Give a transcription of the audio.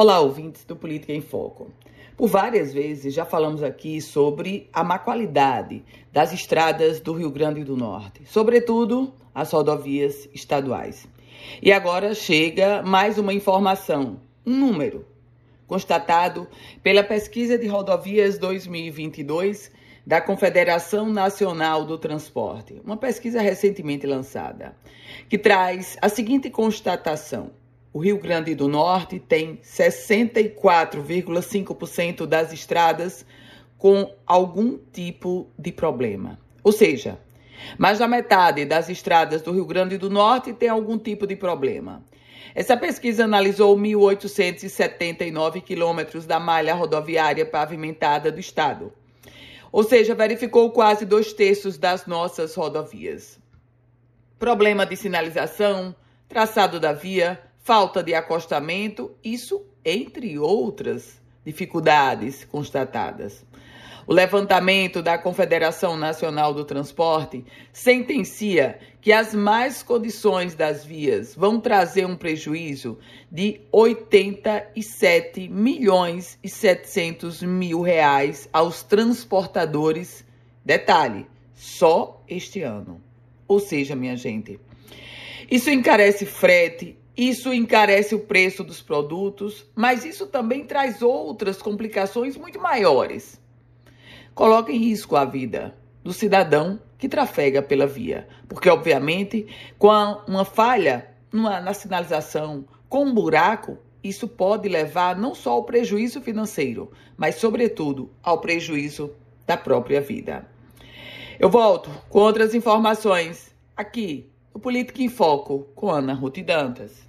Olá, ouvintes do Política em Foco. Por várias vezes já falamos aqui sobre a má qualidade das estradas do Rio Grande do Norte, sobretudo as rodovias estaduais. E agora chega mais uma informação, um número, constatado pela pesquisa de rodovias 2022 da Confederação Nacional do Transporte, uma pesquisa recentemente lançada, que traz a seguinte constatação. O Rio Grande do Norte tem 64,5% das estradas com algum tipo de problema. Ou seja, mais da metade das estradas do Rio Grande do Norte tem algum tipo de problema. Essa pesquisa analisou 1.879 quilômetros da malha rodoviária pavimentada do estado. Ou seja, verificou quase dois terços das nossas rodovias. Problema de sinalização, traçado da via, falta de acostamento, isso entre outras dificuldades constatadas. O levantamento da Confederação Nacional do Transporte sentencia que as más condições das vias vão trazer um prejuízo de 87 milhões e 700 mil reais aos transportadores. Detalhe, só este ano. Ou seja, minha gente, isso encarece frete, isso encarece o preço dos produtos, mas isso também traz outras complicações muito maiores. Coloca em risco a vida do cidadão que trafega pela via, porque obviamente com uma falha numa, na sinalização, com um buraco, isso pode levar não só ao prejuízo financeiro, mas sobretudo ao prejuízo da própria vida. Eu volto com outras informações aqui no Política em Foco com Ana Ruth Dantas.